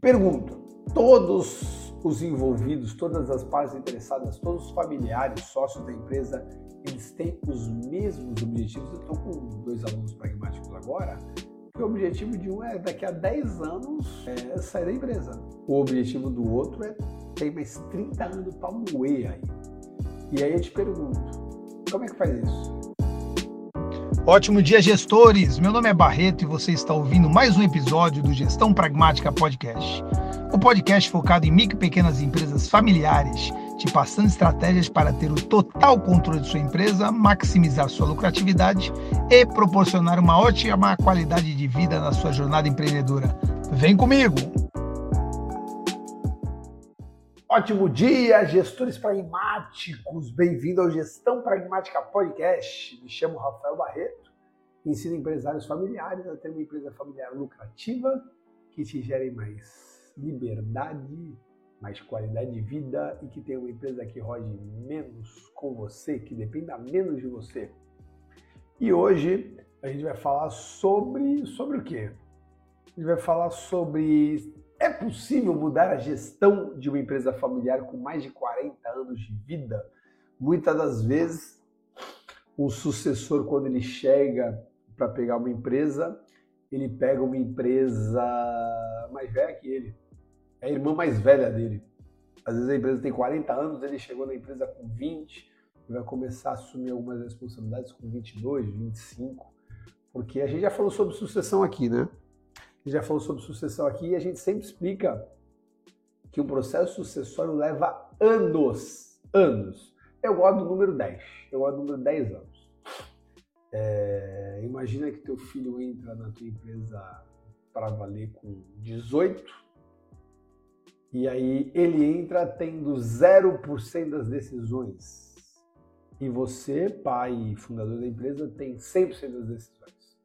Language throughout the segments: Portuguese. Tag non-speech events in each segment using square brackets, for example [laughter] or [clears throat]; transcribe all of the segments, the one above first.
Pergunto: todos os envolvidos, todas as partes interessadas, todos os familiares, sócios da empresa, eles têm os mesmos objetivos? Eu estou com dois alunos pragmáticos agora. O objetivo de um é daqui a 10 anos é sair da empresa. O objetivo do outro é ter mais 30 anos para moer aí. E aí eu te pergunto, como é que faz isso? Ótimo dia, gestores! Meu nome é Barreto e você está ouvindo mais um episódio do Gestão Pragmática Podcast. O podcast focado em micro e pequenas empresas familiares, te passando estratégias para ter o total controle de sua empresa, maximizar sua lucratividade e proporcionar uma ótima qualidade de vida na sua jornada empreendedora. Vem comigo! Ótimo dia, gestores pragmáticos! Bem-vindo ao Gestão Pragmática Podcast. Me chamo Rafael Barreto, ensino empresários familiares a ter uma empresa familiar lucrativa que te gere mais liberdade, mais qualidade de vida e que tenha uma empresa que rode menos com você, que dependa menos de você. E hoje a gente vai falar sobre sobre o quê? A gente vai falar sobre é possível mudar a gestão de uma empresa familiar com mais de 40 anos de vida? Muitas das vezes, o sucessor, quando ele chega para pegar uma empresa, ele pega uma empresa mais velha que ele. É a irmã mais velha dele. Às vezes a empresa tem 40 anos, ele chegou na empresa com 20, e vai começar a assumir algumas responsabilidades com 22, 25. Porque a gente já falou sobre sucessão aqui, né? gente já falou sobre sucessão aqui e a gente sempre explica que o processo sucessório leva anos. Anos. Eu gosto do número 10. Eu gosto do número 10 anos. É, imagina que teu filho entra na tua empresa para valer com 18 e aí ele entra tendo 0% das decisões. E você, pai e fundador da empresa, tem 100% das decisões.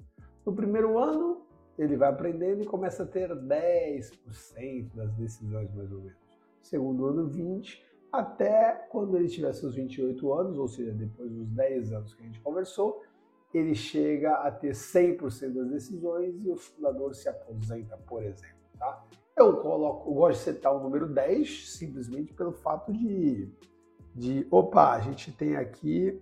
No primeiro ano, ele vai aprendendo e começa a ter 10% das decisões, mais ou menos. Segundo ano, 20%, até quando ele tiver seus 28 anos, ou seja, depois dos 10 anos que a gente conversou, ele chega a ter 100% das decisões e o fundador se aposenta, por exemplo. Tá? Eu, coloco, eu gosto de setar o número 10 simplesmente pelo fato de, de opa, a gente tem aqui.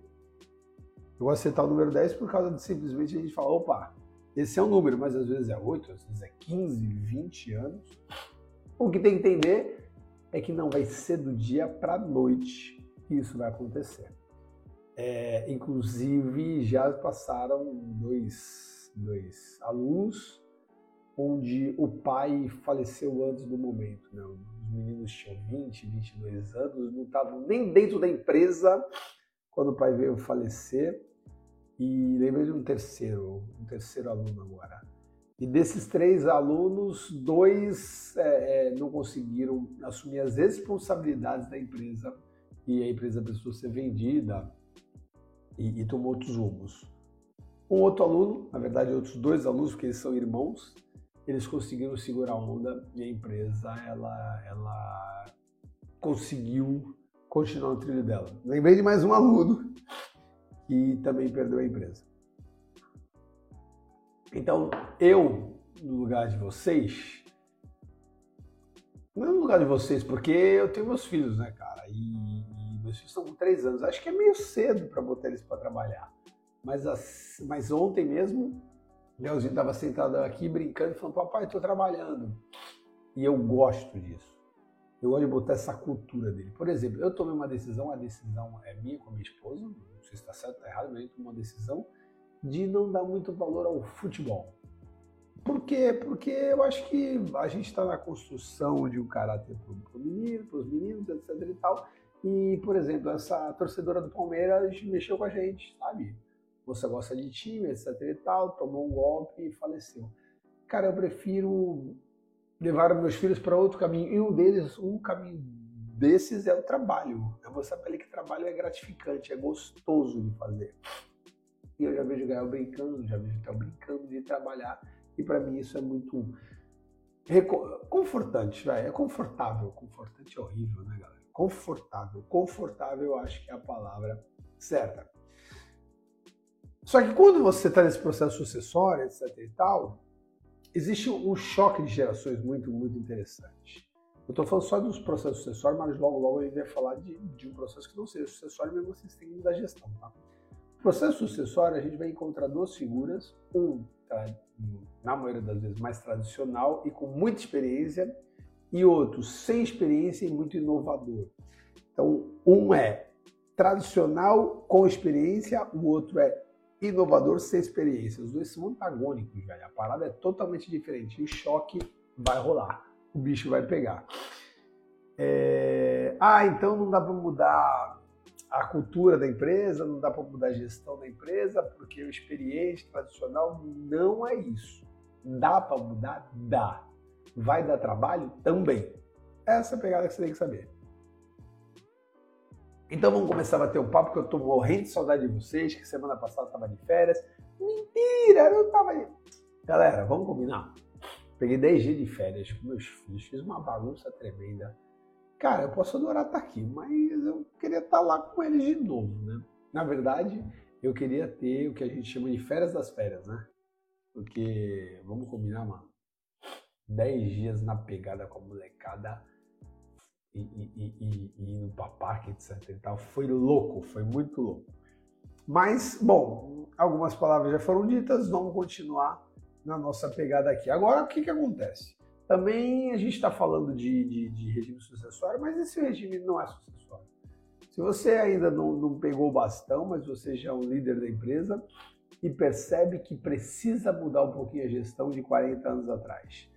Eu gosto de setar o número 10 por causa de simplesmente a gente falar, opa, esse é um número, mas às vezes é 8, às vezes é 15, 20 anos. O que tem que entender é que não vai ser do dia para a noite que isso vai acontecer. É, inclusive, já passaram dois, dois alunos onde o pai faleceu antes do momento. Né? Os meninos tinham 20, 22 anos, não estavam nem dentro da empresa quando o pai veio falecer e lembrei de um terceiro, um terceiro aluno agora. E desses três alunos, dois é, é, não conseguiram assumir as responsabilidades da empresa e a empresa precisou ser vendida e, e tomou outros rumos. Um outro aluno, na verdade outros dois alunos, porque eles são irmãos, eles conseguiram segurar a onda e a empresa ela, ela conseguiu continuar no trilho dela. Lembrei de mais um aluno que também perdeu a empresa. Então, eu, no lugar de vocês, não no lugar de vocês, porque eu tenho meus filhos, né, cara? E meus filhos estão com três anos. Acho que é meio cedo para botar eles para trabalhar. Mas, as, mas ontem mesmo, Leozinho estava sentado aqui brincando e falando: Papai, estou trabalhando. E eu gosto disso. Eu gosto de botar essa cultura dele. Por exemplo, eu tomei uma decisão, a decisão é minha com a minha esposa, se está certo ou está errado, mas uma decisão de não dar muito valor ao futebol. Por quê? Porque eu acho que a gente está na construção de um caráter para o menino, para os meninos, etc e tal. E, por exemplo, essa torcedora do Palmeiras mexeu com a gente, sabe? Você gosta de time, etc e tal, tomou um golpe e faleceu. Cara, eu prefiro levar meus filhos para outro caminho. E um deles, um caminho desses é o trabalho. É você saber que trabalho é gratificante, é gostoso de fazer. E eu já vejo o Gael brincando, já vejo o brincando de trabalhar. E para mim isso é muito confortante, vai. É confortável. Confortante é horrível, né, galera? Confortável. Confortável eu acho que é a palavra certa. Só que quando você está nesse processo sucessório, etc e tal, existe um choque de gerações muito, muito interessante. Eu estou falando só dos processos sucessórios, mas logo, logo a gente vai falar de, de um processo que não seja sucessório, mesmo assim da gestão. Tá? Processo sucessório, a gente vai encontrar duas figuras, um, na maioria das vezes, mais tradicional e com muita experiência, e outro sem experiência e muito inovador. Então, um é tradicional com experiência, o outro é inovador sem experiência. Os dois são antagônicos, velho. A parada é totalmente diferente. O choque vai rolar. O bicho vai pegar. É... Ah, então não dá para mudar a cultura da empresa, não dá para mudar a gestão da empresa, porque o experiente tradicional não é isso. Dá para mudar? Dá. Vai dar trabalho? Também. Essa é a pegada que você tem que saber. Então vamos começar a bater um papo, que eu tô morrendo de saudade de vocês, que semana passada eu tava de férias. Mentira, eu tava de... Galera, vamos combinar? Peguei 10 dias de férias com meus filhos, fiz uma bagunça tremenda. Cara, eu posso adorar estar aqui, mas eu queria estar lá com eles de novo, né? Na verdade, eu queria ter o que a gente chama de férias das férias, né? Porque, vamos combinar, mano, 10 dias na pegada com a molecada e, e, e, e indo para parque, etc. E tal. Foi louco, foi muito louco. Mas, bom, algumas palavras já foram ditas, vamos continuar na nossa pegada aqui. Agora, o que, que acontece? Também a gente está falando de, de, de, regime sucessório, mas esse regime não é sucessório. Se você ainda não, não pegou o bastão, mas você já é um líder da empresa e percebe que precisa mudar um pouquinho a gestão de 40 anos atrás,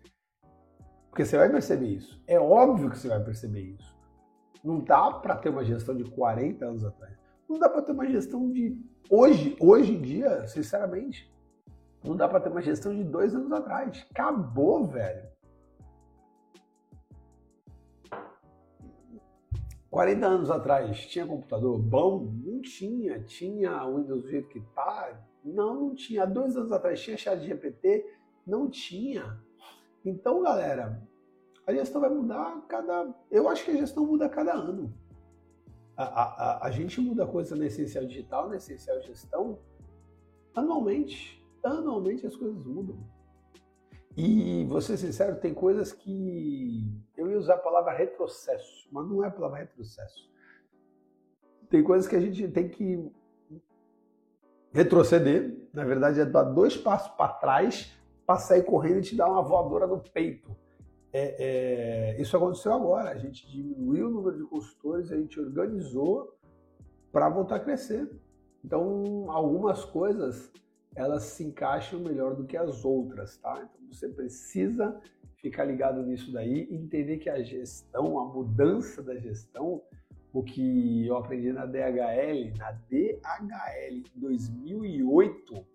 porque você vai perceber isso. É óbvio que você vai perceber isso. Não dá para ter uma gestão de 40 anos atrás. Não dá para ter uma gestão de hoje, hoje em dia, sinceramente. Não dá para ter uma gestão de dois anos atrás. Acabou, velho. 40 anos atrás tinha computador bom? Não tinha. Tinha Windows do jeito que tá? Não, não tinha. Dois anos atrás tinha chat GPT? Não tinha. Então, galera, a gestão vai mudar a cada. Eu acho que a gestão muda a cada ano. A, a, a, gente muda coisa na essencial digital, na essencial gestão, anualmente. Anualmente as coisas mudam. E, vou ser sincero, tem coisas que. Eu ia usar a palavra retrocesso, mas não é a palavra retrocesso. Tem coisas que a gente tem que retroceder, na verdade é dar dois passos para trás para sair correndo e te dar uma voadora no peito. É, é, isso aconteceu agora. A gente diminuiu o número de consultores, a gente organizou para voltar a crescer. Então, algumas coisas elas se encaixam melhor do que as outras, tá? Então, você precisa ficar ligado nisso daí entender que a gestão, a mudança da gestão, o que eu aprendi na DHL, na DHL 2008,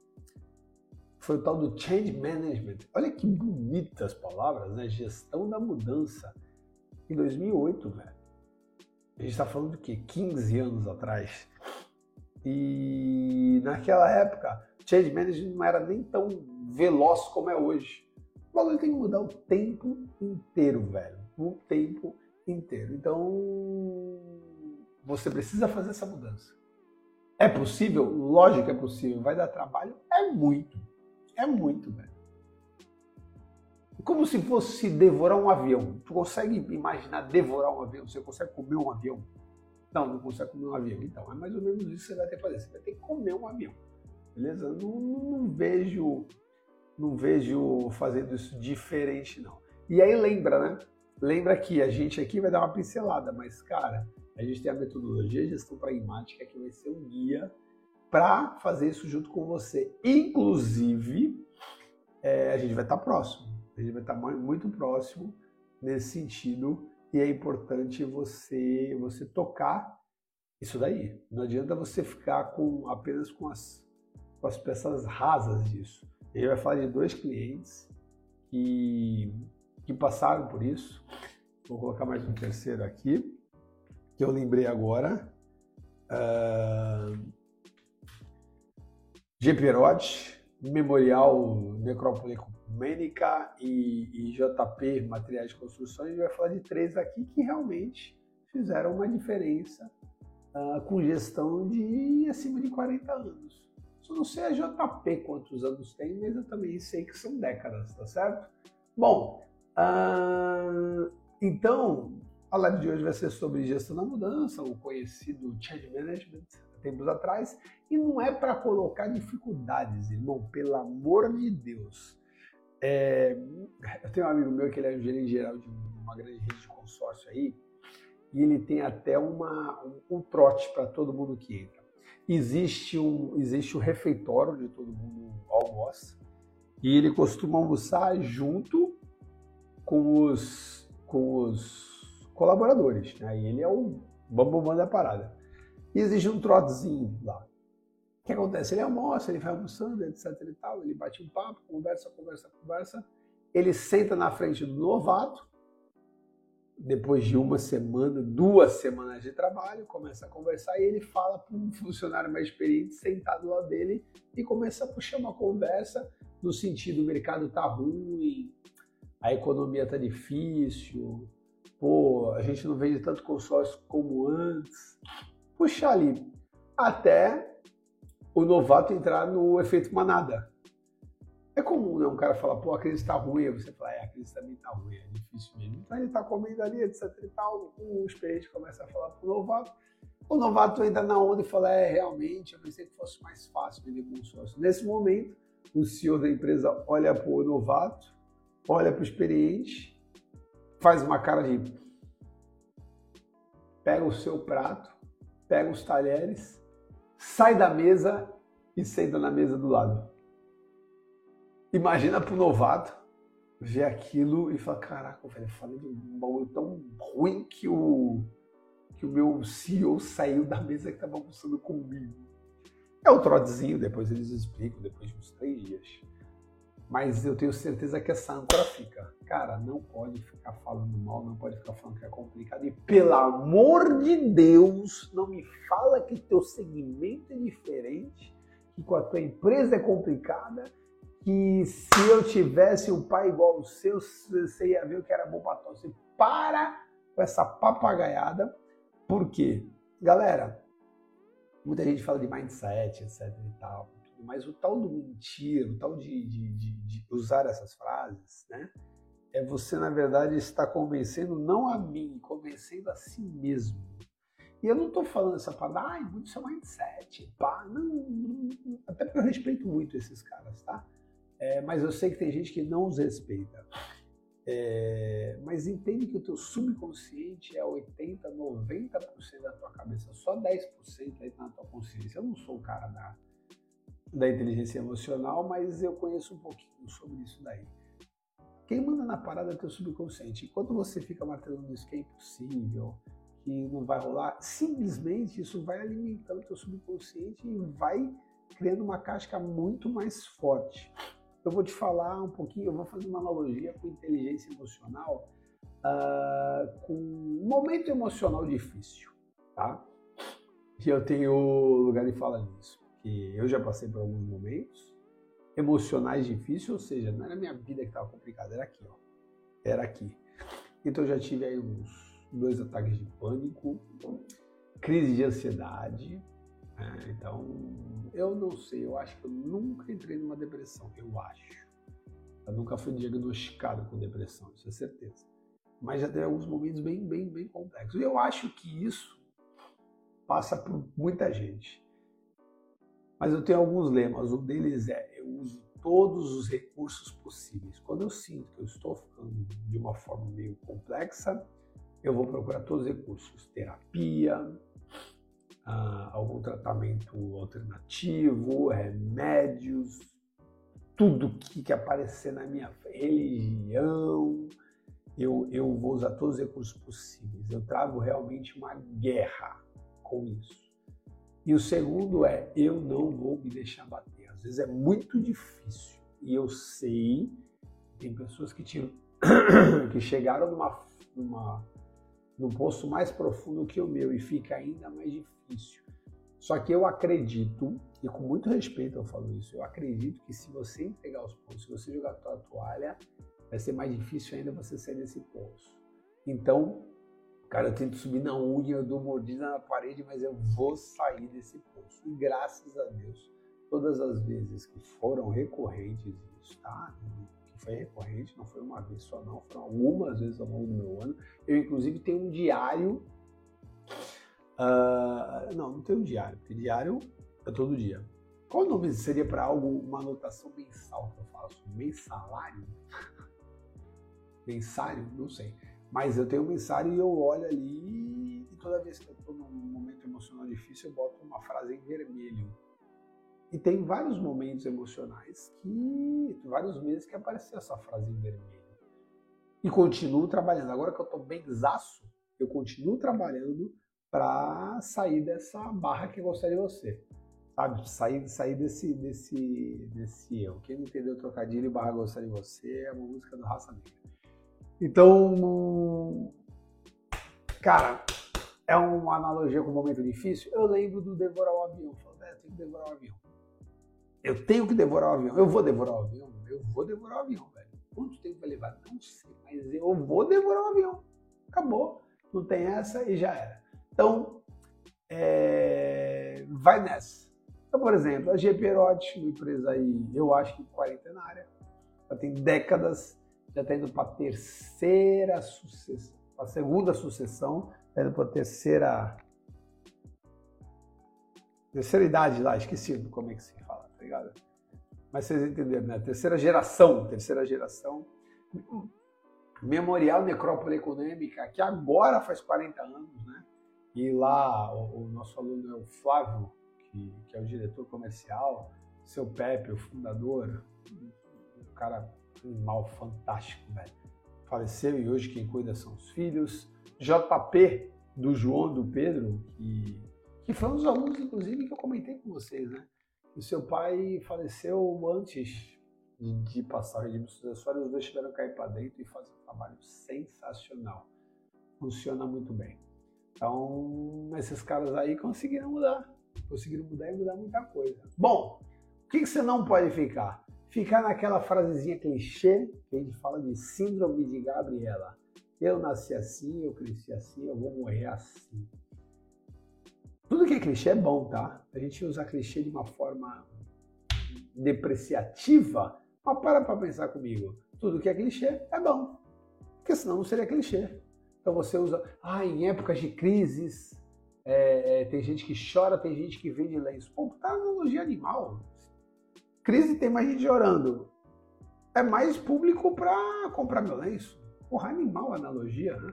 foi o tal do Change Management. Olha que bonitas palavras, né? Gestão da mudança. Em 2008, velho. A gente está falando do quê? 15 anos atrás. E naquela época, Change Management não era nem tão veloz como é hoje. O bagulho tem que mudar o tempo inteiro, velho. O tempo inteiro. Então, você precisa fazer essa mudança. É possível? Lógico que é possível. Vai dar trabalho? É muito. É muito, velho. Como se fosse devorar um avião. Tu consegue imaginar devorar um avião? Você consegue comer um avião? Não, não consegue comer um avião. Então, é mais ou menos isso que você vai ter que fazer. Você vai ter que comer um avião. Beleza? Não, não, vejo não vejo fazendo isso diferente, não. E aí lembra, né? Lembra que a gente aqui vai dar uma pincelada, mas, cara, a gente tem a metodologia de gestão pragmática que vai ser um guia para fazer isso junto com você. Inclusive, é, a gente vai estar tá próximo, a gente vai estar tá muito próximo nesse sentido e é importante você você tocar isso daí. Não adianta você ficar com apenas com as, com as peças rasas disso. Gente vai falar de dois clientes que, que passaram por isso. Vou colocar mais um terceiro aqui, que eu lembrei agora. Uh, G. Memorial Necrópole Ecumênica e, e JP Materiais de Construção. A gente vai falar de três aqui que realmente fizeram uma diferença uh, com gestão de acima de 40 anos. Só não sei a JP quantos anos tem, mas eu também sei que são décadas, tá certo? Bom, uh, então, a live de hoje vai ser sobre gestão da mudança, o conhecido change management, tempos atrás, e não é para colocar dificuldades, irmão, pelo amor de Deus. É, eu tenho um amigo meu que ele é gerente geral de uma grande rede de consórcio aí, e ele tem até uma, um, um trote para todo mundo que entra. Existe um, existe um refeitório de todo mundo almoça, e ele costuma almoçar junto com os, com os colaboradores. Né? E ele é o bambambam da parada. E existe um trotezinho lá. O que acontece? Ele almoça, ele vai almoçando, etc e tal, ele bate um papo, conversa, conversa, conversa. Ele senta na frente do novato, depois de uma semana, duas semanas de trabalho, começa a conversar e ele fala para um funcionário mais experiente sentado lá dele e começa a puxar uma conversa no sentido: o mercado tá ruim, a economia tá difícil, pô, a gente não vende tanto consórcio como antes. Puxar ali até o novato entrar no efeito manada. É comum, né? Um cara falar, pô, a crise tá ruim, você fala, é, a crise também tá ruim, é difícil mesmo. Então ele tá comendo ali, etc e tal, o experiente começa a falar pro novato, o novato entra na onda e fala, é, realmente, eu pensei que fosse mais fácil vender consórcio. Nesse momento, o CEO da empresa olha pro novato, olha pro experiente, faz uma cara de pega o seu prato, pega os talheres, sai da mesa e senta na mesa do lado. Imagina pro novato ver aquilo e falar, caraca, velho, eu falei de um bagulho tão ruim que o, que o meu CEO saiu da mesa que estava almoçando comigo. É o trotezinho, depois eles explicam, depois de uns três dias. Mas eu tenho certeza que essa âncora fica. Cara, não pode ficar falando mal, não pode ficar falando que é complicado. E pelo amor de Deus, não me fala que teu segmento é diferente, que com a tua empresa é complicada, que se eu tivesse um pai igual o seu, você ia ver o que era bom para todos. Para com essa papagaiada. Por quê? Galera, muita gente fala de mindset, etc e tal mas o tal do mentir, o tal de, de, de, de usar essas frases, né? É você, na verdade, estar convencendo não a mim, convencendo a si mesmo. E eu não estou falando essa palavra, ai, muito seu mindset, pá, não, não, até porque eu respeito muito esses caras, tá? É, mas eu sei que tem gente que não os respeita. É, mas entende que o teu subconsciente é 80, 90% da tua cabeça, só 10% aí está na tua consciência. Eu não sou o cara da, da inteligência emocional, mas eu conheço um pouquinho sobre isso daí. Quem manda na parada é teu subconsciente. Enquanto você fica martelando isso que é impossível, que não vai rolar, simplesmente isso vai alimentando teu subconsciente e vai criando uma casca muito mais forte. Eu vou te falar um pouquinho, eu vou fazer uma analogia com inteligência emocional, uh, com um momento emocional difícil, tá? E eu tenho lugar de falar nisso que eu já passei por alguns momentos emocionais difíceis, ou seja, não era minha vida que estava complicada, era aqui, ó. Era aqui. Então já tive aí uns dois ataques de pânico, crise de ansiedade. Né? Então, eu não sei, eu acho que eu nunca entrei numa depressão, eu acho. Eu nunca fui diagnosticado com depressão, isso é certeza. Mas já teve alguns momentos bem, bem, bem complexos. E eu acho que isso passa por muita gente. Mas eu tenho alguns lemas. Um deles é: eu uso todos os recursos possíveis. Quando eu sinto que eu estou ficando de uma forma meio complexa, eu vou procurar todos os recursos: terapia, ah, algum tratamento alternativo, remédios, tudo que, que aparecer na minha religião. Eu, eu vou usar todos os recursos possíveis. Eu trago realmente uma guerra com isso. E o segundo é, eu não vou me deixar bater. Às vezes é muito difícil. E eu sei, tem pessoas que, tinham, [coughs] que chegaram numa, numa, num poço mais profundo que o meu e fica ainda mais difícil. Só que eu acredito, e com muito respeito eu falo isso, eu acredito que se você entregar os pontos, se você jogar a tua toalha, vai ser mais difícil ainda você sair desse poço. Então, Cara, eu tento subir na unha, eu dou mordida na parede, mas eu vou sair desse poço. E graças a Deus, todas as vezes que foram recorrentes isso, tá? Que foi recorrente, não foi uma vez só não, foram algumas vezes ao longo do meu ano. Eu, inclusive, tenho um diário. Uh, não, não tenho um diário, porque diário é todo dia. Qual o nome seria para algo, uma anotação mensal que eu faço? Mensalário? [laughs] mensário? Não sei. Mas eu tenho um mensário e eu olho ali e toda vez que eu estou num momento emocional difícil, eu boto uma frase em vermelho. E tem vários momentos emocionais que, vários meses que apareceu essa frase em vermelho. E continuo trabalhando. Agora que eu estou bem zaço, eu continuo trabalhando para sair dessa barra que eu gostaria de você sabe? Sair, sair desse, desse, desse eu. Quem não entendeu o trocadilho, barra gostar de você, é uma música do Raça Negra. Então, cara, é uma analogia com um momento difícil. Eu lembro do devorar o avião. Eu falo, é, tenho que devorar o avião. Eu tenho que devorar o avião. Eu vou devorar o avião. Eu vou devorar o avião, velho. Quanto tempo vai levar? Não sei, mas eu vou devorar o avião. Acabou. Não tem essa e já era. Então, é... vai nessa então, por exemplo, a GP Erote, uma empresa aí, eu acho que quarentenária, já tem décadas, já está indo para a terceira sucessão, a segunda sucessão, está indo para a terceira. Terceira idade lá, esqueci como é que se fala, tá ligado? Mas vocês entenderam, né? Terceira geração, terceira geração. Memorial Necrópole Econômica, que agora faz 40 anos, né? E lá o, o nosso aluno é o Flávio que, que é o diretor comercial, seu Pepe, o fundador, um cara animal fantástico, velho. Faleceu e hoje quem cuida são os filhos. JP, do João, do Pedro, que, que foi um dos alunos, inclusive, que eu comentei com vocês, né? O seu pai faleceu antes de, de passar regime sucessório, os dois tiveram que cair para dentro e fazer um trabalho sensacional. Funciona muito bem. Então, esses caras aí conseguiram mudar conseguiram mudar e mudar muita coisa. Bom, o que, que você não pode ficar? Ficar naquela frasezinha clichê que a gente fala de síndrome de Gabriela. Eu nasci assim, eu cresci assim, eu vou morrer assim. Tudo que é clichê é bom, tá? A gente usa clichê de uma forma depreciativa, mas para para pensar comigo. Tudo que é clichê é bom, porque senão não seria clichê. Então você usa, ah, em épocas de crises, é, é, tem gente que chora, tem gente que vende lenço. Pô, tá analogia animal. Crise tem mais gente chorando. É mais público para comprar meu lenço. Porra, animal a analogia, né?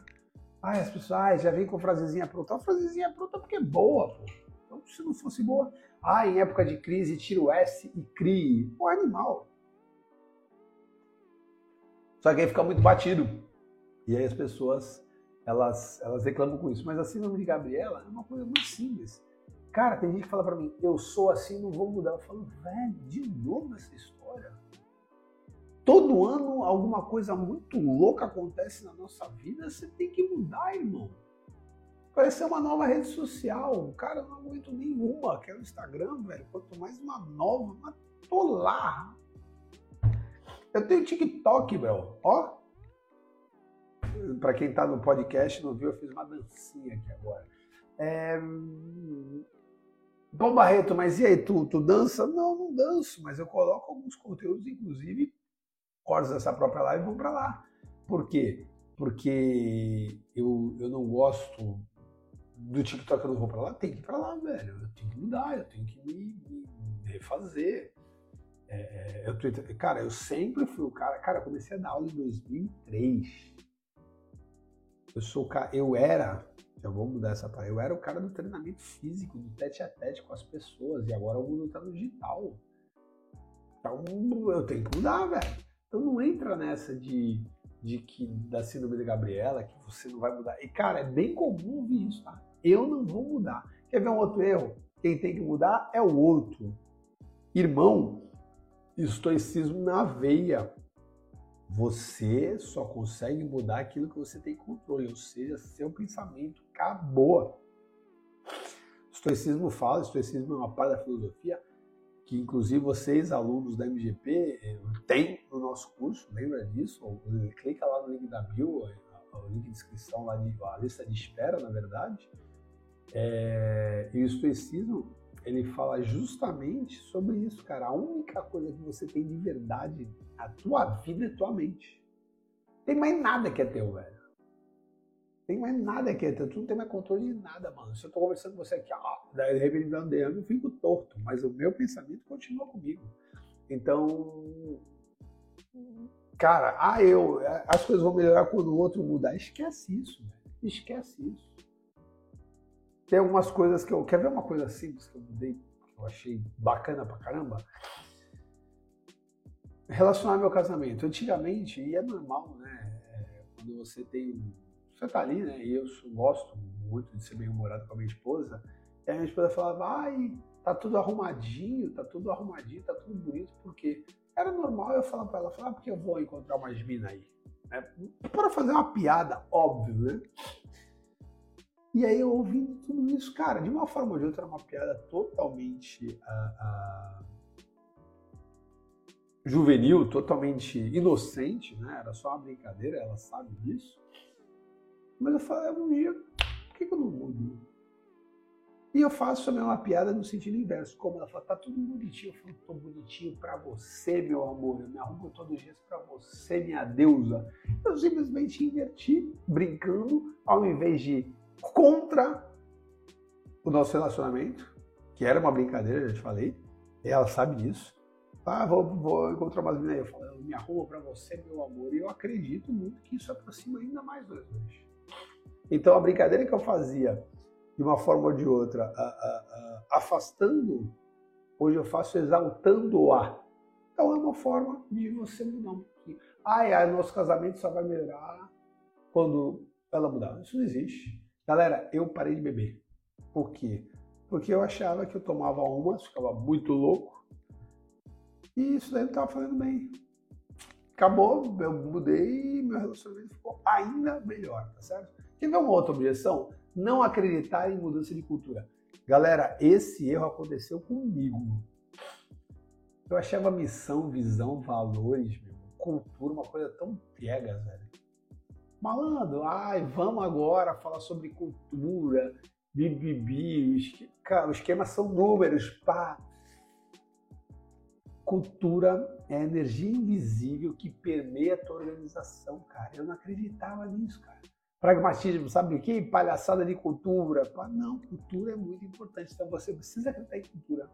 Ai, as pessoas ai, já vem com frasezinha pronta. A frasezinha pronta porque é boa, pô. Então, se não fosse boa, ah, em época de crise, tira o S e crie. Pô, animal. Só que aí fica muito batido. E aí as pessoas elas, elas reclamam com isso. Mas a síndrome de Gabriela é uma coisa muito simples. Cara, tem gente que fala para mim, eu sou assim, não vou mudar. Eu falo, velho, de novo essa história. Todo ano alguma coisa muito louca acontece na nossa vida, você tem que mudar, irmão. Parece uma nova rede social. Cara, eu não aguento nenhuma, que é o Instagram, velho. Quanto mais uma nova, tô lá. Eu tenho TikTok, velho. Ó, para quem está no podcast não viu, eu fiz uma dancinha aqui agora. É... Bom, Barreto, mas e aí, tu, tu dança? Não, não danço, mas eu coloco alguns conteúdos, inclusive, cortes dessa própria live vão para lá. Por quê? Porque eu, eu não gosto do TikTok, eu não vou para lá, tem que ir para lá, velho. Eu tenho que mudar, eu tenho que me, me refazer. É, eu, cara, eu sempre fui o cara. Cara, eu comecei a dar aula em 2003. Eu sou eu era, já vou mudar essa palavra, eu era o cara do treinamento físico, do tete a tete com as pessoas, e agora o mundo está no digital. Então eu tenho que mudar, velho. Então não entra nessa de, de que da síndrome da Gabriela, que você não vai mudar. E cara, é bem comum ouvir isso, tá? Eu não vou mudar. Quer ver um outro erro? Quem tem que mudar é o outro. Irmão, estoicismo na veia. Você só consegue mudar aquilo que você tem controle, ou seja, seu pensamento acabou. O estoicismo fala, o estoicismo é uma parte da filosofia que inclusive vocês, alunos da MGP, eh, tem no nosso curso, lembra disso? Clica lá no link da bio, o link de inscrição lá, de, a lista de espera, na verdade. É, e o estoicismo, ele fala justamente sobre isso, cara. A única coisa que você tem de verdade, a tua vida é tua mente. Tem mais nada que é teu, velho. Tem mais nada que é teu. Tu não tem mais controle de nada, mano. Se eu tô conversando com você aqui, ó, daí de repente DM, eu fico torto. Mas o meu pensamento continua comigo. Então, cara, ah, eu, as coisas vão melhorar quando o outro mudar. Esquece isso, velho. Esquece isso. Tem algumas coisas que eu. Quer ver uma coisa simples que eu mudei, que eu achei bacana pra caramba? Relacionar meu casamento. Antigamente, e é normal, né? Quando você tem. Você tá ali, né? E eu gosto muito de ser bem humorado com a minha esposa. E a minha esposa falava, ai, tá tudo arrumadinho, tá tudo arrumadinho, tá tudo bonito, porque era normal eu falar pra ela, falar, ah, porque eu vou encontrar umas minas aí. Né? Para fazer uma piada, óbvio, né? E aí eu ouvindo tudo isso, cara, de uma forma ou de outra, era uma piada totalmente uh, uh, juvenil, totalmente inocente, né? Era só uma brincadeira, ela sabe disso. Mas eu falei, um dia, por que, que eu não mudo? E eu faço também uma piada no sentido inverso, como ela fala, tá tudo bonitinho, eu falo, tô bonitinho pra você, meu amor, eu me arrumo todos os dias pra você, minha deusa. Eu simplesmente inverti, brincando, ao invés de contra o nosso relacionamento, que era uma brincadeira, já te falei, ela sabe disso. Ah, vou, vou encontrar umas meninas. Eu falo, eu me arrumo para você, meu amor. E eu acredito muito que isso aproxima ainda mais nós dois. Então, a brincadeira que eu fazia, de uma forma ou de outra, a, a, a, afastando, hoje eu faço exaltando-a. Então, é uma forma de você mudar um pouquinho. Ai, ai, nosso casamento só vai melhorar quando ela mudar. Isso não existe. Galera, eu parei de beber. Por quê? Porque eu achava que eu tomava umas, ficava muito louco. E isso daí não estava fazendo bem. Acabou, eu mudei e meu relacionamento ficou ainda melhor, tá certo? Ver uma outra objeção? Não acreditar em mudança de cultura. Galera, esse erro aconteceu comigo. Eu achava missão, visão, valores, meu, cultura uma coisa tão piegas, velho. Malandro, ai, vamos agora falar sobre cultura, bibibi, cara, o esquema são números, pá. Cultura é a energia invisível que permeia a tua organização, cara. Eu não acreditava nisso, cara. Pragmatismo, sabe o que? Palhaçada de cultura. Não, cultura é muito importante. Então você precisa acreditar em cultura.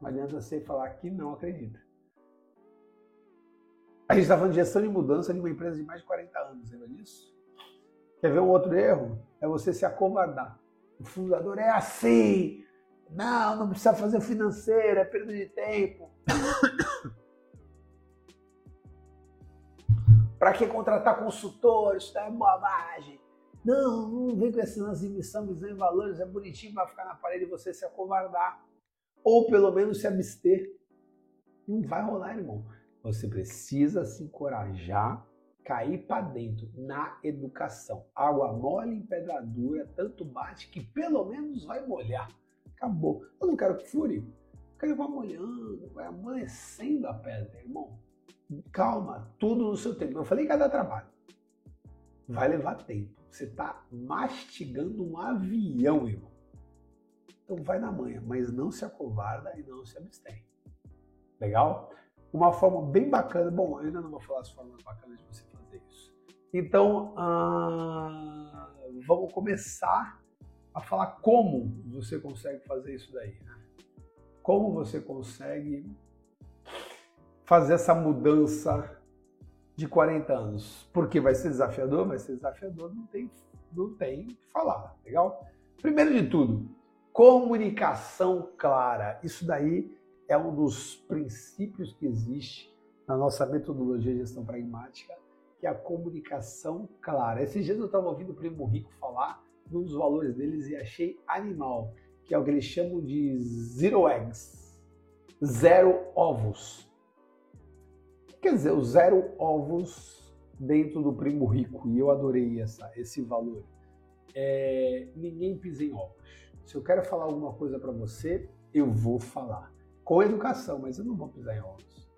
Não adianta você falar que não acredita. A gente está falando de gestão de mudança de uma empresa de mais de 40 anos, lembra disso? Quer ver um outro erro? É você se acovardar. O fundador é assim. Não, não precisa fazer financeiro, é perda de tempo. [coughs] Para que contratar consultores? Isso é bobagem. Não, não vem com esse lance de missão, visão e valores, é bonitinho para ficar na parede e você se acovardar. Ou pelo menos se abster. Não vai rolar, irmão. Você precisa se encorajar, cair para dentro na educação. Água mole em pedra dura, tanto bate que pelo menos vai molhar. Acabou. Eu não quero que fure. Que vá molhando, vai amanhecendo a pedra, irmão. Calma, tudo no seu tempo. Eu falei que vai dar trabalho. Vai levar tempo. Você está mastigando um avião, irmão. Então vai na manhã, mas não se acovarda e não se abstém. Legal? uma forma bem bacana. Bom, eu ainda não vou falar as formas bacanas de você fazer isso. Então, ah, vamos começar a falar como você consegue fazer isso daí. Né? Como você consegue fazer essa mudança de 40 anos. Porque vai ser desafiador? Vai ser desafiador, não tem, não tem falar, legal? Primeiro de tudo, comunicação clara. Isso daí é um dos princípios que existe na nossa metodologia de gestão pragmática, que é a comunicação clara. Esses dias eu estava ouvindo o Primo Rico falar um dos valores deles e achei animal, que é o que eles chamam de zero eggs, zero ovos. Quer dizer o zero ovos dentro do Primo Rico? E eu adorei essa, esse valor. É, ninguém pisa em ovos. Se eu quero falar alguma coisa para você, eu vou falar com educação, mas eu não vou pisar em ovos.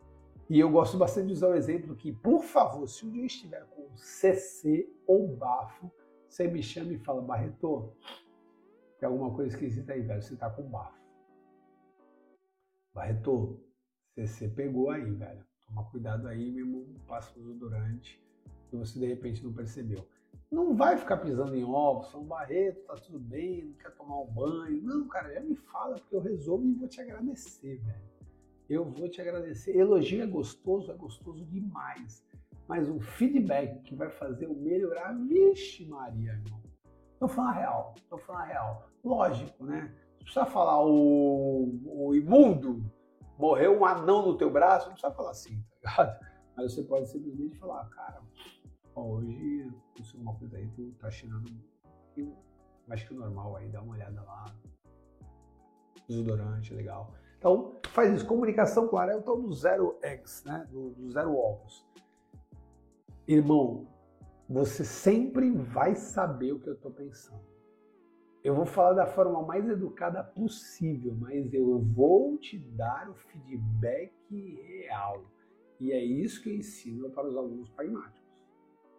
E eu gosto bastante de usar o exemplo que, por favor, se um dia eu estiver com CC ou bafo, você me chama e fala, Barreto, tem alguma coisa esquisita aí, velho, você tá com bafo. Barreto, você pegou aí, velho. Toma cuidado aí, mesmo passa o que você de repente não percebeu. Não vai ficar pisando em ovos, São Barreto, tá tudo bem, não quer tomar um banho. Não, cara, já me fala, porque eu resolvo e vou te agradecer, velho. Eu vou te agradecer. Elogio é gostoso, é gostoso demais. Mas um feedback que vai fazer eu melhorar, vixe Maria, irmão. Tô falando real, tô falando real. Lógico, né? Não precisa falar o, o imundo, morreu um anão no teu braço, não precisa falar assim, tá ligado? Mas você pode simplesmente falar, cara, ó, hoje aconteceu uma coisa aí, tu tá cheirando mais que o normal aí, dá uma olhada lá. Desodorante, legal. Então, faz isso. Comunicação clara é o tal do zero eggs, né? Do, do zero ovos. Irmão, você sempre vai saber o que eu estou pensando. Eu vou falar da forma mais educada possível, mas eu vou te dar o feedback real. E é isso que eu ensino para os alunos pragmáticos.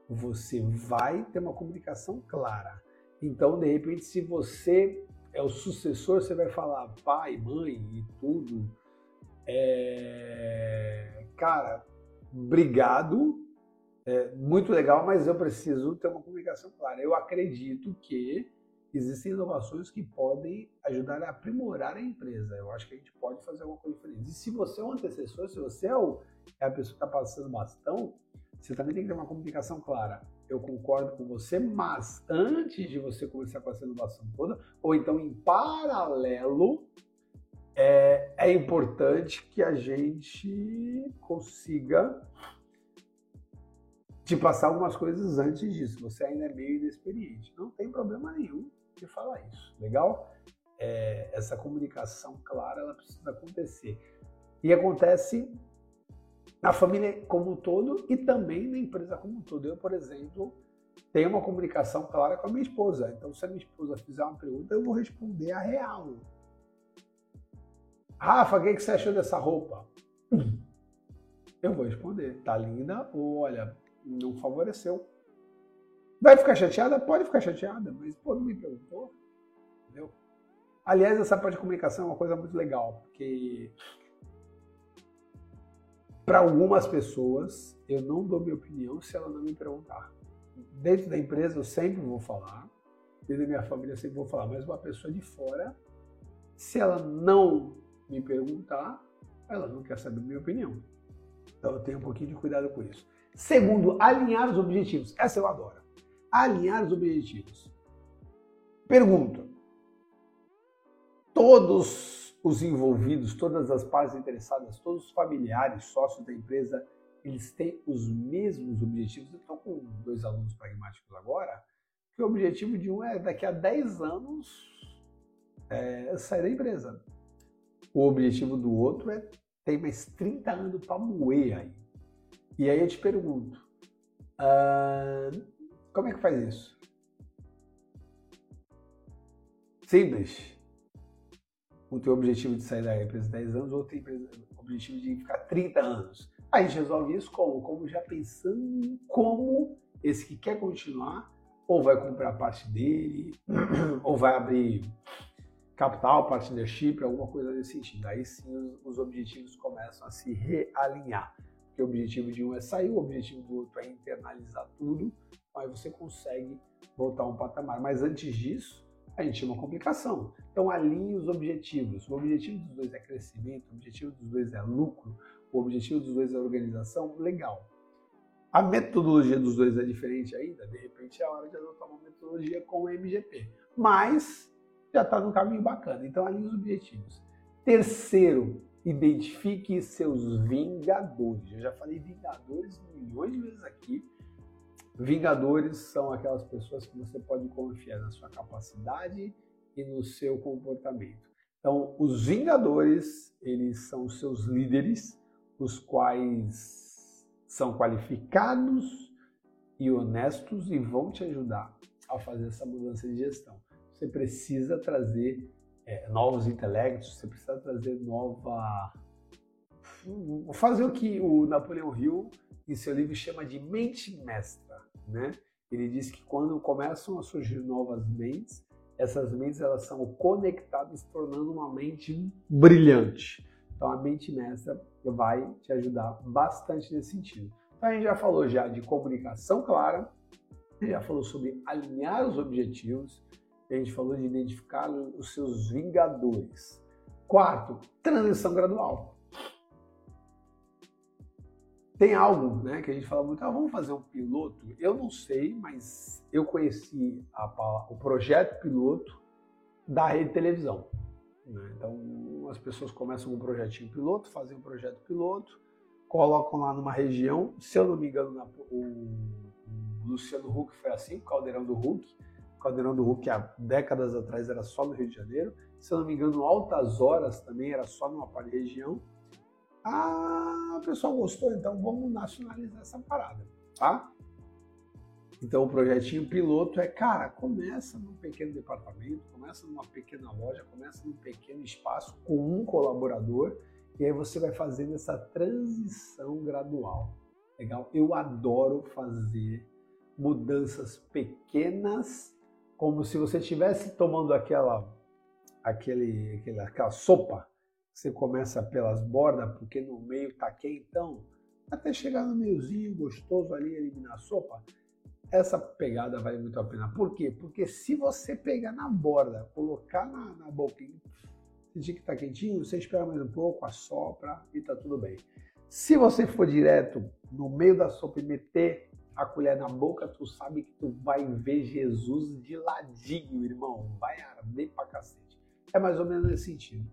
Você vai ter uma comunicação clara. Então, de repente, se você é o sucessor, você vai falar pai, mãe e tudo. É... Cara, obrigado, é muito legal, mas eu preciso ter uma comunicação clara. Eu acredito que existem inovações que podem ajudar a aprimorar a empresa. Eu acho que a gente pode fazer alguma coisa diferente. E se você é um antecessor, se você é, o, é a pessoa que está passando bastão, você também tem que ter uma comunicação clara eu concordo com você, mas antes de você começar com essa inovação toda, ou então em paralelo, é, é importante que a gente consiga te passar algumas coisas antes disso. Você ainda é meio inexperiente. Não tem problema nenhum de falar isso. Legal? É, essa comunicação clara ela precisa acontecer. E acontece na família como um todo e também na empresa como um todo. Eu, por exemplo, tenho uma comunicação clara com a minha esposa. Então, se a minha esposa fizer uma pergunta, eu vou responder a real. Rafa, o que, você achou dessa roupa? Eu vou responder. Tá linda ou olha, não favoreceu. Vai ficar chateada? Pode ficar chateada, mas pô, não me perguntou. Entendeu? Aliás, essa parte de comunicação é uma coisa muito legal, porque para algumas pessoas, eu não dou minha opinião se ela não me perguntar. Dentro da empresa, eu sempre vou falar. Dentro da minha família, eu sempre vou falar. Mas uma pessoa de fora, se ela não me perguntar, ela não quer saber minha opinião. Então, eu tenho um pouquinho de cuidado com isso. Segundo, alinhar os objetivos. Essa eu adoro. Alinhar os objetivos. Pergunta. Todos os envolvidos, todas as partes interessadas, todos os familiares, sócios da empresa, eles têm os mesmos objetivos. Eu estou com dois alunos pragmáticos agora, que o objetivo de um é daqui a 10 anos é, sair da empresa. O objetivo do outro é ter mais 30 anos para moer aí. E aí eu te pergunto, uh, como é que faz isso? Simples o objetivo de sair da empresa 10 anos, tem o objetivo de ficar 30 anos. A gente resolve isso como? Como já pensando como esse que quer continuar, ou vai comprar parte dele, [clears throat] ou vai abrir capital, partnership, alguma coisa nesse sentido. Aí sim os objetivos começam a se realinhar. Porque o objetivo de um é sair, o objetivo do outro é internalizar tudo, aí você consegue voltar um patamar. Mas antes disso, a gente tinha uma complicação. Então alinhe os objetivos. O objetivo dos dois é crescimento, o objetivo dos dois é lucro, o objetivo dos dois é organização, legal. A metodologia dos dois é diferente ainda, de repente é a hora de adotar uma metodologia com o MGP. Mas já está no caminho bacana. Então alinhe os objetivos. Terceiro, identifique seus vingadores. Eu já falei vingadores milhões de vezes aqui Vingadores são aquelas pessoas que você pode confiar na sua capacidade e no seu comportamento. Então, os Vingadores, eles são seus líderes, os quais são qualificados e honestos e vão te ajudar a fazer essa mudança de gestão. Você precisa trazer é, novos intelectos, você precisa trazer nova. fazer o que o Napoleão Hill, em seu livro, chama de mente mestra né? Ele diz que quando começam a surgir novas mentes, essas mentes elas são conectadas, tornando uma mente brilhante. Então a mente mestra vai te ajudar bastante nesse sentido. Então a gente já falou já de comunicação clara, já falou sobre alinhar os objetivos, a gente falou de identificar os seus vingadores. Quarto, transição gradual. Tem algo né, que a gente fala muito, ah, vamos fazer um piloto? Eu não sei, mas eu conheci a, o projeto piloto da rede televisão. Né? Então, as pessoas começam com um projetinho piloto, fazem um projeto piloto, colocam lá numa região, se eu não me engano, na, o, Luciano Huck foi assim, o Caldeirão do Huck, Caldeirão do Huck há décadas atrás era só no Rio de Janeiro, se eu não me engano, Altas Horas também era só numa região, ah, o pessoal gostou, então vamos nacionalizar essa parada, tá? Então o projetinho piloto é, cara, começa num pequeno departamento, começa numa pequena loja, começa num pequeno espaço com um colaborador e aí você vai fazendo essa transição gradual. Legal? Eu adoro fazer mudanças pequenas, como se você estivesse tomando aquela, aquele, aquela, sopa você começa pelas bordas, porque no meio tá quentão, até chegar no meiozinho gostoso ali, eliminar a sopa. Essa pegada vale muito a pena. Por quê? Porque se você pegar na borda, colocar na, na boquinha, sentir que tá quentinho, você espera mais um pouco, assopra e tá tudo bem. Se você for direto no meio da sopa e meter a colher na boca, tu sabe que tu vai ver Jesus de ladinho, irmão. Vai arder pra cacete. É mais ou menos nesse sentido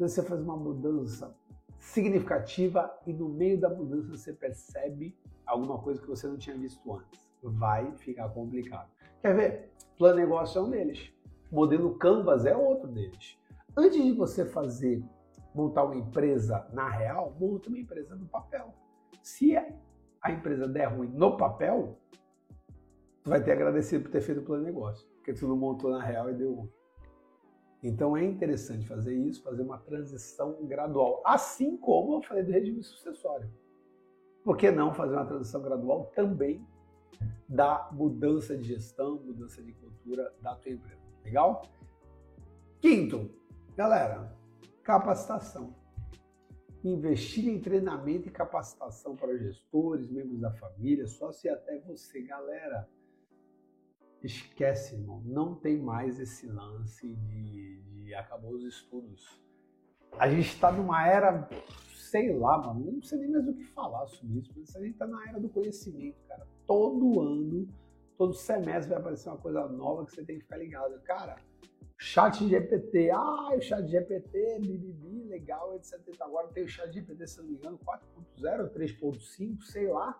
você faz uma mudança significativa e no meio da mudança você percebe alguma coisa que você não tinha visto antes. Vai ficar complicado. Quer ver? Plano negócio é um deles. Modelo Canvas é outro deles. Antes de você fazer, montar uma empresa na real, monta uma empresa no papel. Se a empresa der ruim no papel, tu vai ter agradecido por ter feito o plano de negócio, porque tu não montou na real e deu ruim. Então é interessante fazer isso, fazer uma transição gradual, assim como eu falei do regime sucessório. Por que não fazer uma transição gradual também da mudança de gestão, mudança de cultura da tua empresa? Legal? Quinto, galera, capacitação. Investir em treinamento e capacitação para gestores, membros da família, sócio e até você, galera esquece, irmão. Não tem mais esse lance de, de acabou os estudos. A gente está numa era, sei lá, mano, não sei nem mais o que falar sobre isso, mas a gente está na era do conhecimento, cara. Todo ano, todo semestre vai aparecer uma coisa nova que você tem que ficar ligado. Cara, chat GPT, ah, o chat GPT, bibibi, legal, etc. Agora tem o chat GPT, se não me engano, 4.0, 3.5, sei lá,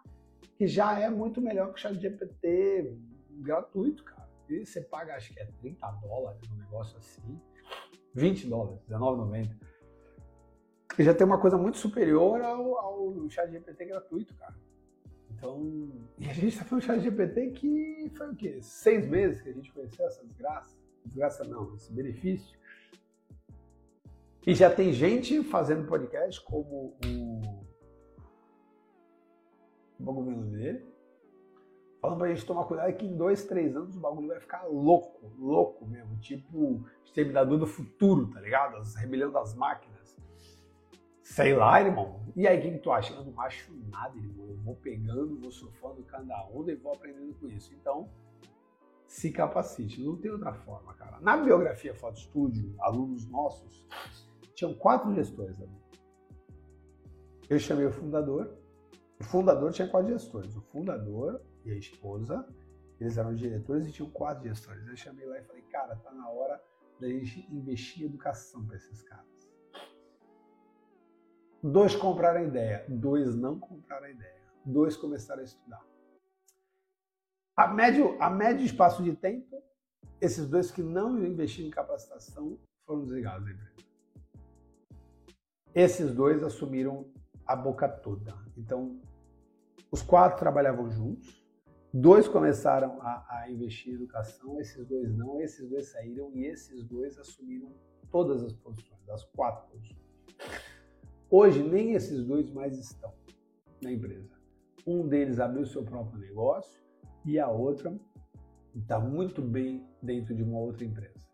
que já é muito melhor que o chat GPT gratuito, cara. E você paga, acho que é 30 dólares, um negócio assim. 20 dólares, R$19,90. E já tem uma coisa muito superior ao, ao chat GPT gratuito, cara. Então, e a gente tá falando do chat GPT que foi o quê? Seis meses que a gente conheceu essa desgraça. Desgraça não, esse benefício. E já tem gente fazendo podcast como o. O nome dele falando pra gente tomar cuidado que em dois, três anos o bagulho vai ficar louco, louco mesmo. Tipo, Exterminador do Futuro, tá ligado? As rebelião das máquinas. Sei lá, irmão. E aí, o que, que tu acha? Eu não acho nada, irmão. Eu vou pegando, vou surfando cada onda e vou aprendendo com isso. Então, se capacite. Não tem outra forma, cara. Na biografia Foto Estúdio, alunos nossos, tinham quatro gestores ali. Eu chamei o fundador. O fundador tinha quatro gestores. O fundador, e a esposa, eles eram diretores e tinham quatro gestores. Eu chamei lá e falei, cara, tá na hora da gente investir em educação para esses caras. Dois compraram a ideia, dois não compraram a ideia, dois começaram a estudar. A médio, a médio espaço de tempo, esses dois que não investiram em capacitação foram desligados da empresa. Esses dois assumiram a boca toda. Então, os quatro trabalhavam juntos, Dois começaram a, a, investir em educação, esses dois não, esses dois saíram e esses dois assumiram todas as posições, as quatro posições. Hoje, nem esses dois mais estão na empresa. Um deles abriu seu próprio negócio e a outra está muito bem dentro de uma outra empresa.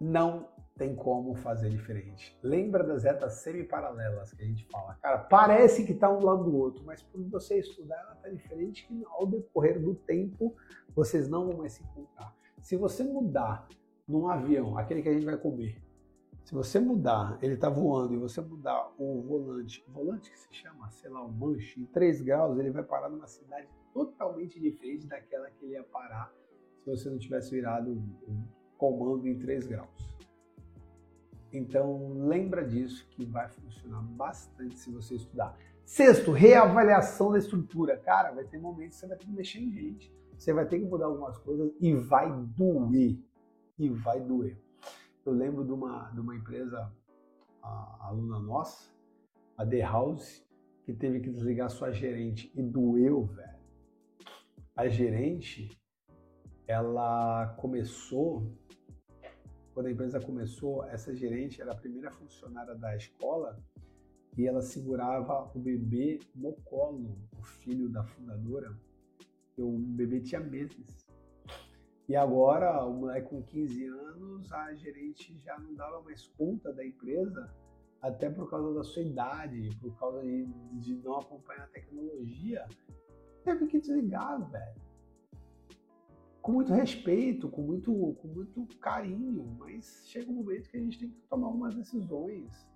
Não tem como fazer diferente. Lembra das retas semi-paralelas que a gente fala? Cara, parece que está um lado do outro, mas por você estudar ela está diferente que ao decorrer do tempo vocês não vão mais se encontrar. Se você mudar num avião, aquele que a gente vai comer, se você mudar, ele está voando, e você mudar o volante, o volante que se chama, sei lá, o manche, em 3 graus, ele vai parar numa cidade totalmente diferente daquela que ele ia parar se você não tivesse virado o comando em 3 graus. Então, lembra disso que vai funcionar bastante se você estudar. Sexto, reavaliação da estrutura. Cara, vai ter momentos que você vai ter que mexer em gente, você vai ter que mudar algumas coisas e vai doer. E vai doer. Eu lembro de uma, de uma empresa, a aluna nossa, a The House, que teve que desligar sua gerente e doeu, velho. A gerente, ela começou, quando a empresa começou, essa gerente era a primeira funcionária da escola e ela segurava o bebê no colo, o filho da fundadora, o bebê tinha meses. E agora, o moleque com 15 anos, a gerente já não dava mais conta da empresa, até por causa da sua idade, por causa de, de não acompanhar a tecnologia. Teve que desligar, velho com muito respeito, com muito, com muito carinho, mas chega um momento que a gente tem que tomar algumas decisões.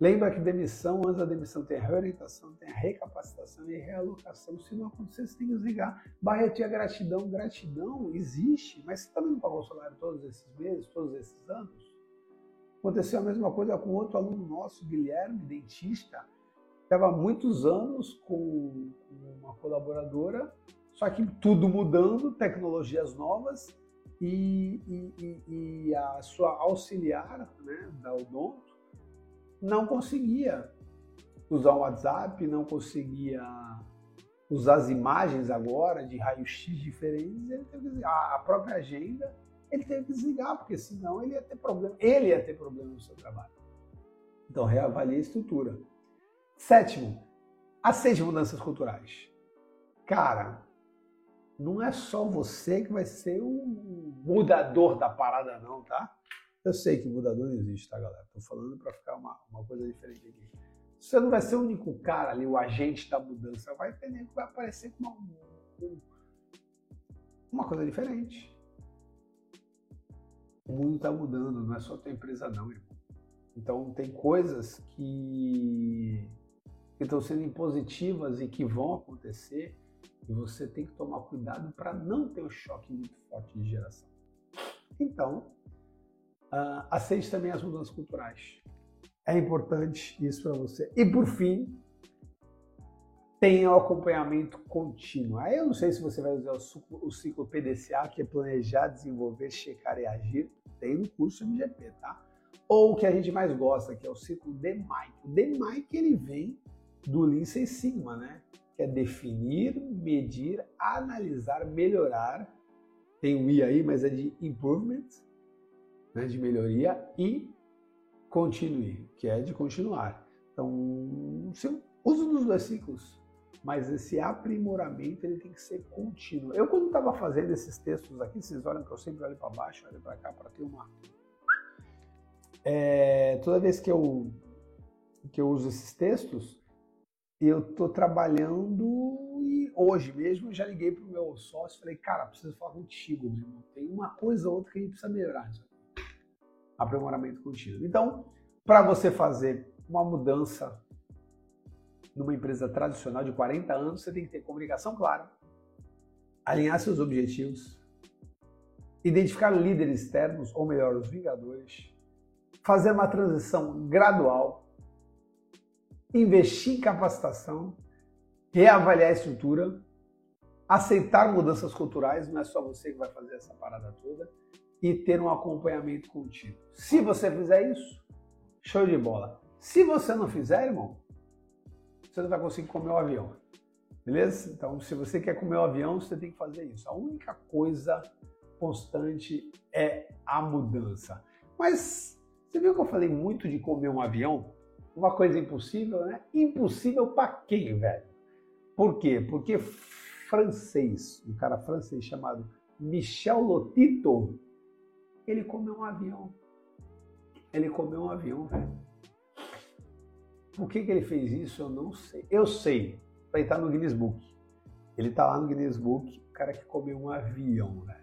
Lembra que demissão, antes da demissão tem a reorientação, tem a recapacitação e realocação. Se não acontecer, você tem que desligar. Barretia gratidão. Gratidão existe, mas você também não pagou o salário todos esses meses, todos esses anos? Aconteceu a mesma coisa com outro aluno nosso, Guilherme, dentista. Estava muitos anos com uma colaboradora só que tudo mudando, tecnologias novas e, e, e a sua auxiliar né, da Odonto não conseguia usar o WhatsApp, não conseguia usar as imagens agora de raio-x diferentes, ele teve que desligar. A própria agenda ele teve que desligar, porque senão ele ia ter problema, ele ia ter problema no seu trabalho. Então reavalie a estrutura. Sétimo, aceite mudanças culturais. Cara, não é só você que vai ser o mudador da parada, não, tá? Eu sei que mudador não existe, tá, galera? Tô falando para ficar uma, uma coisa diferente aqui. Você não vai ser o único cara ali, o agente da mudança. Vai ter que vai aparecer com uma, uma coisa diferente. O mundo está mudando, não é só tua empresa, não, irmão. Então, tem coisas que, que estão sendo impositivas e que vão acontecer e você tem que tomar cuidado para não ter um choque muito forte de geração. Então, uh, aceite também as mudanças culturais. É importante isso para você. E por fim, tenha o acompanhamento contínuo. Aí eu não sei se você vai usar o ciclo PDCA, que é planejar, desenvolver, checar e agir. Tem no curso MGP, tá? Ou o que a gente mais gosta, que é o ciclo DMAIC. O DMAIC ele vem do Lean Six Sigma, né? que é definir, medir, analisar, melhorar. Tem o I aí, mas é de improvement, né, de melhoria, e continue, que é de continuar. Então, usa nos dois ciclos, mas esse aprimoramento ele tem que ser contínuo. Eu, quando estava fazendo esses textos aqui, vocês olham que eu sempre olho para baixo, olho para cá para ter uma. É, toda vez que eu, que eu uso esses textos, eu estou trabalhando e hoje mesmo eu já liguei para o meu sócio falei, cara, preciso falar contigo, meu irmão. Tem uma coisa ou outra que a gente precisa melhorar. Aprimoramento contínuo. Então, para você fazer uma mudança numa empresa tradicional de 40 anos, você tem que ter comunicação clara, alinhar seus objetivos, identificar líderes externos, ou melhor, os vingadores, fazer uma transição gradual, investir em capacitação, reavaliar a estrutura, aceitar mudanças culturais, não é só você que vai fazer essa parada toda, e ter um acompanhamento contínuo. Se você fizer isso, show de bola. Se você não fizer, irmão, você não vai conseguir comer o avião. Beleza? Então, se você quer comer o avião, você tem que fazer isso. A única coisa constante é a mudança. Mas você viu que eu falei muito de comer um avião? uma coisa impossível, né? Impossível para quem, velho? Por quê? Porque francês, um cara francês chamado Michel Lotito, ele comeu um avião. Ele comeu um avião, velho. Por que, que ele fez isso? Eu não sei. Eu sei, para entrar no Guinness Book. Ele tá lá no Guinness Book, o cara que comeu um avião, velho.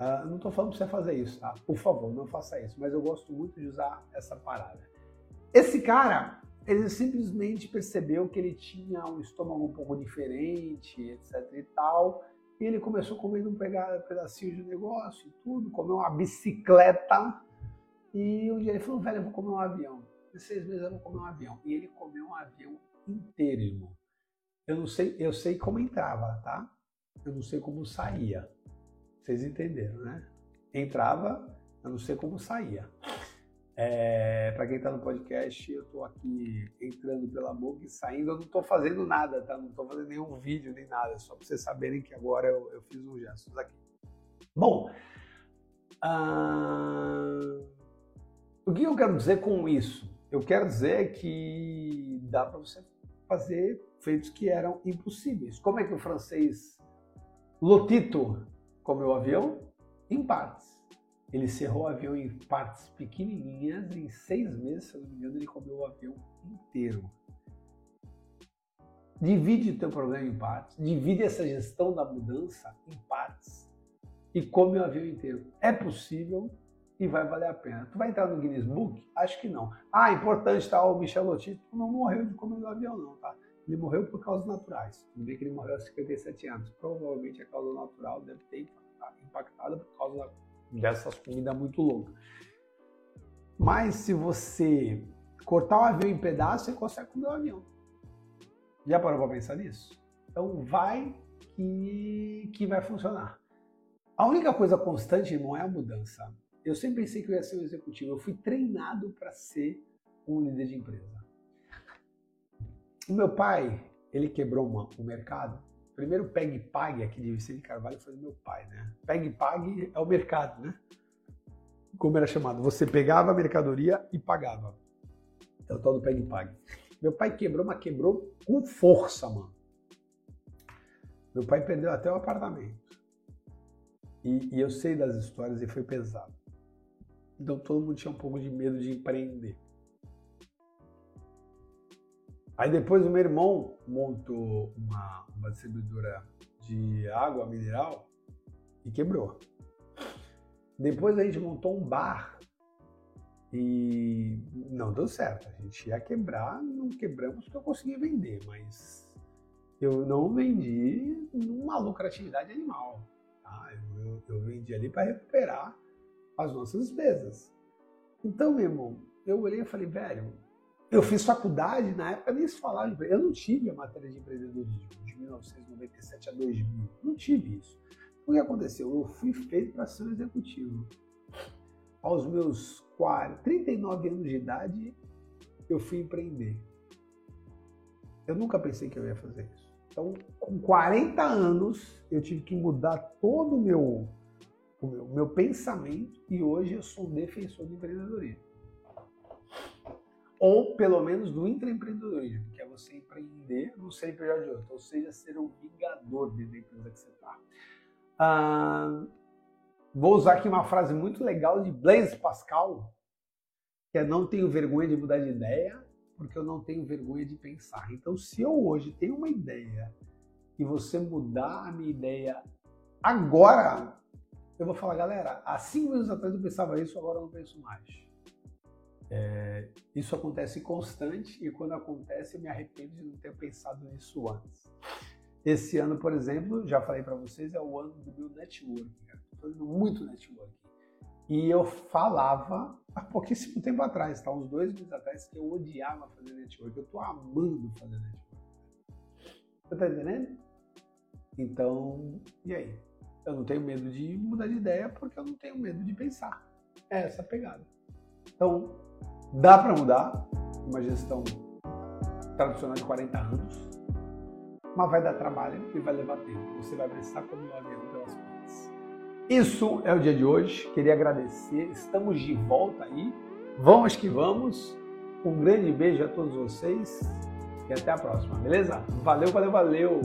Uh, não tô falando pra você fazer isso, tá? Por favor, não faça isso. Mas eu gosto muito de usar essa parada. Esse cara, ele simplesmente percebeu que ele tinha um estômago um pouco diferente, etc e tal. E ele começou comendo um pedacinho de negócio e tudo, comeu uma bicicleta. E um dia ele falou, velho, eu vou comer um avião. Em seis meses eu vou comer um avião. E ele comeu um avião inteiro, irmão. Eu não sei, eu sei como entrava, tá? Eu não sei como saía. Vocês entenderam, né? Entrava, eu não sei como saía. É, para quem está no podcast, eu estou aqui entrando pela boca e saindo. Eu não estou fazendo nada, tá? Não estou fazendo nenhum vídeo nem nada, só para vocês saberem que agora eu, eu fiz uns gestos aqui. Bom, uh, o que eu quero dizer com isso? Eu quero dizer que dá para você fazer feitos que eram impossíveis. Como é que o francês Lotito comeu o avião? Em partes. Ele cerrou o avião em partes pequenininhas, em seis meses, se eu não me engano, ele comeu o avião inteiro. Divide o teu problema em partes, divide essa gestão da mudança em partes e come o avião inteiro. É possível e vai valer a pena. Tu vai entrar no Guinness Book? Acho que não. Ah, importante, tá? O Michel Lotito não morreu de comer o avião, não, tá? Ele morreu por causas naturais. Tudo bem que ele morreu aos 57 anos. Provavelmente a causa natural deve ter impactado por causa dessas comidas muito loucas. Mas se você cortar o avião em pedaços, você consegue comer o avião. Já parou para pensar nisso? Então vai que, que vai funcionar. A única coisa constante, irmão, é a mudança. Eu sempre pensei que eu ia ser um executivo. Eu fui treinado para ser um líder de empresa. O meu pai, ele quebrou uma, o mercado primeiro Peg Pag aqui de Vicente Carvalho foi do meu pai, né? Peg Pag é o mercado, né? Como era chamado? Você pegava a mercadoria e pagava. É o tal do Peg Pag. Meu pai quebrou, mas quebrou com força, mano. Meu pai perdeu até o apartamento. E, e eu sei das histórias e foi pesado. Então todo mundo tinha um pouco de medo de empreender. Aí depois o meu irmão montou uma, uma distribuidora de água mineral e quebrou. Depois a gente montou um bar e não deu certo. A gente ia quebrar, não quebramos porque eu consegui vender, mas eu não vendi numa lucratividade animal. Tá? Eu, eu, eu vendi ali para recuperar as nossas despesas. Então, meu irmão, eu olhei e falei, velho, eu fiz faculdade, na época nem se falava de Eu não tive a matéria de empreendedorismo de 1997 a 2000. Não tive isso. O que aconteceu? Eu fui feito para ser um executivo. Aos meus 40, 39 anos de idade, eu fui empreender. Eu nunca pensei que eu ia fazer isso. Então, com 40 anos, eu tive que mudar todo o meu, o meu, meu pensamento e hoje eu sou um defensor do empreendedorismo ou pelo menos do intraempreendedorismo, que é você empreender no ser outro, ou seja, ser um vingador dentro da empresa que você está. Ah, vou usar aqui uma frase muito legal de Blaise Pascal, que é não tenho vergonha de mudar de ideia, porque eu não tenho vergonha de pensar. Então, se eu hoje tenho uma ideia e você mudar a minha ideia agora, eu vou falar, galera, há cinco anos atrás eu pensava isso, agora eu não penso mais. É, isso acontece constante e quando acontece eu me arrependo de não ter pensado nisso antes. Esse ano, por exemplo, já falei para vocês, é o ano do meu networking. Estou fazendo muito networking. E eu falava há pouquíssimo tempo atrás, tá? uns dois meses atrás, que eu odiava fazer network. Eu estou amando fazer network. Você tá entendendo? Então, e aí? Eu não tenho medo de mudar de ideia porque eu não tenho medo de pensar. É essa a pegada. Então, Dá para mudar uma gestão tradicional de 40 anos, mas vai dar trabalho e vai levar tempo. Você vai precisar comer o avião pelas pontas. Isso é o dia de hoje. Queria agradecer. Estamos de volta aí. Vamos que vamos. Um grande beijo a todos vocês e até a próxima, beleza? Valeu, valeu, valeu!